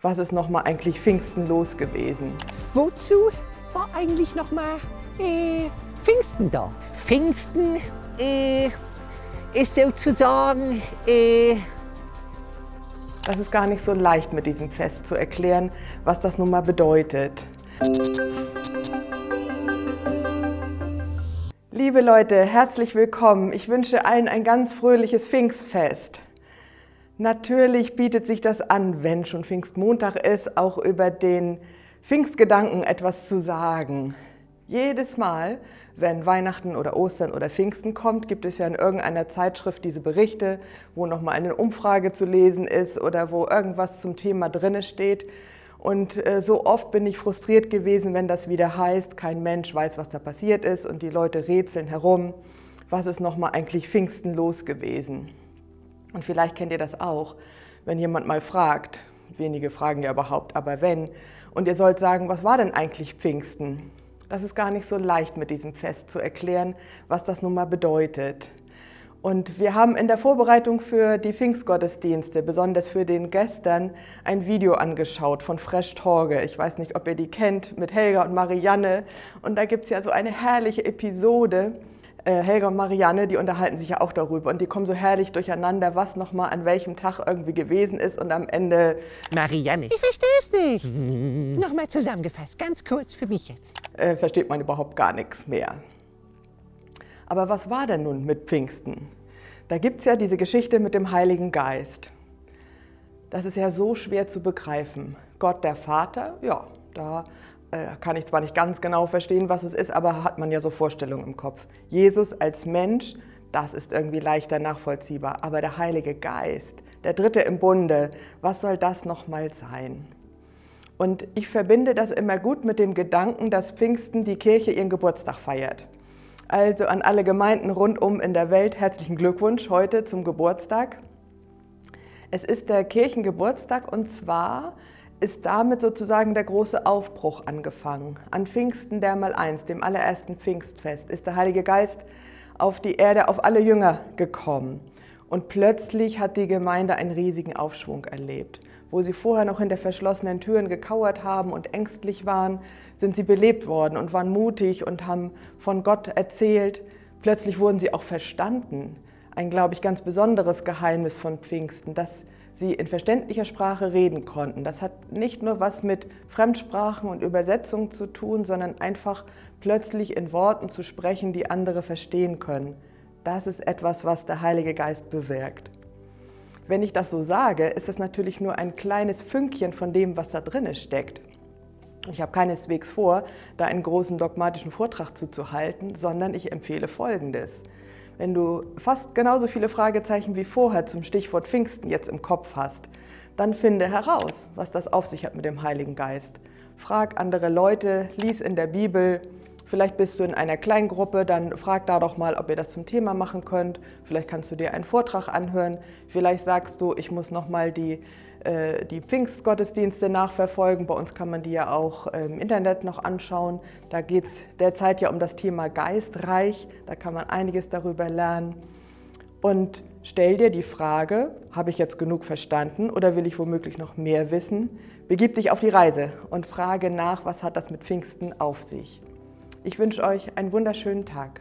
Was ist nochmal eigentlich Pfingsten los gewesen? Wozu war eigentlich nochmal äh, Pfingsten da? Pfingsten äh, ist sozusagen. Äh, Das ist gar nicht so leicht mit diesem Fest zu erklären, was das nun mal bedeutet. Liebe Leute, herzlich willkommen. Ich wünsche allen ein ganz fröhliches Pfingstfest. Natürlich bietet sich das an, wenn schon Pfingstmontag ist, auch über den Pfingstgedanken etwas zu sagen. Jedes Mal, wenn Weihnachten oder Ostern oder Pfingsten kommt, gibt es ja in irgendeiner Zeitschrift diese Berichte, wo nochmal eine Umfrage zu lesen ist oder wo irgendwas zum Thema drinne steht. Und äh, so oft bin ich frustriert gewesen, wenn das wieder heißt, kein Mensch weiß, was da passiert ist und die Leute rätseln herum, was ist nochmal eigentlich Pfingsten los gewesen. Und vielleicht kennt ihr das auch, wenn jemand mal fragt, wenige fragen ja überhaupt, aber wenn, und ihr sollt sagen, was war denn eigentlich Pfingsten? Das ist gar nicht so leicht mit diesem Fest zu erklären, was das nun mal bedeutet. Und wir haben in der Vorbereitung für die Pfingstgottesdienste, besonders für den gestern, ein Video angeschaut von Fresh Torge. Ich weiß nicht, ob ihr die kennt, mit Helga und Marianne. Und da gibt es ja so eine herrliche Episode, Helga und Marianne, die unterhalten sich ja auch darüber und die kommen so herrlich durcheinander, was nochmal an welchem Tag irgendwie gewesen ist und am Ende Marianne. Ich verstehe es nicht. Nochmal zusammengefasst, ganz kurz für mich jetzt. äh, versteht man überhaupt gar nichts mehr. Aber was war denn nun mit Pfingsten? Da gibt es ja diese Geschichte mit dem Heiligen Geist. Das ist ja so schwer zu begreifen. Gott der Vater, ja, da äh, kann ich zwar nicht ganz genau verstehen, was es ist, aber hat man ja so Vorstellungen im Kopf. Jesus als Mensch, das ist irgendwie leichter nachvollziehbar. Aber der Heilige Geist, der Dritte im Bunde, was soll das nochmal sein? Und ich verbinde das immer gut mit dem Gedanken, dass Pfingsten die Kirche ihren Geburtstag feiert. Also an alle Gemeinden rundum in der Welt herzlichen Glückwunsch heute zum Geburtstag. Es ist der Kirchengeburtstag und zwar ist damit sozusagen der große Aufbruch angefangen. An Pfingsten der mal eins, dem allerersten Pfingstfest, ist der Heilige Geist auf die Erde, auf alle Jünger gekommen. Und plötzlich hat die Gemeinde einen riesigen Aufschwung erlebt. Wo sie vorher noch hinter verschlossenen Türen gekauert haben und ängstlich waren, sind sie belebt worden und waren mutig und haben von Gott erzählt. Plötzlich wurden sie auch verstanden. Ein, glaube ich, ganz besonderes Geheimnis von Pfingsten, dass sie in verständlicher Sprache reden konnten. Das hat nicht nur was mit Fremdsprachen und Übersetzungen zu tun, sondern einfach plötzlich in Worten zu sprechen, die andere verstehen können. Das ist etwas, was der Heilige Geist bewirkt. Wenn ich das so sage, ist das natürlich nur ein kleines Fünkchen von dem, was da drin steckt. Ich habe keineswegs vor, da einen großen dogmatischen Vortrag zuzuhalten, sondern ich empfehle Folgendes. Wenn du fast genauso viele Fragezeichen wie vorher zum Stichwort Pfingsten jetzt im Kopf hast, dann finde heraus, was das auf sich hat mit dem Heiligen Geist. Frag andere Leute, lies in der Bibel, Vielleicht bist du in einer Kleingruppe, dann frag da doch mal, ob ihr das zum Thema machen könnt. Vielleicht kannst du dir einen Vortrag anhören. Vielleicht sagst du, ich muss noch mal die, äh, die Pfingstgottesdienste nachverfolgen. Bei uns kann man die ja auch im Internet noch anschauen. Da geht es derzeit ja um das Thema Geistreich. Da kann man einiges darüber lernen. Und stell dir die Frage, habe ich jetzt genug verstanden oder will ich womöglich noch mehr wissen? Begib dich auf die Reise und frage nach, was hat das mit Pfingsten auf sich. Ich wünsche euch einen wunderschönen Tag.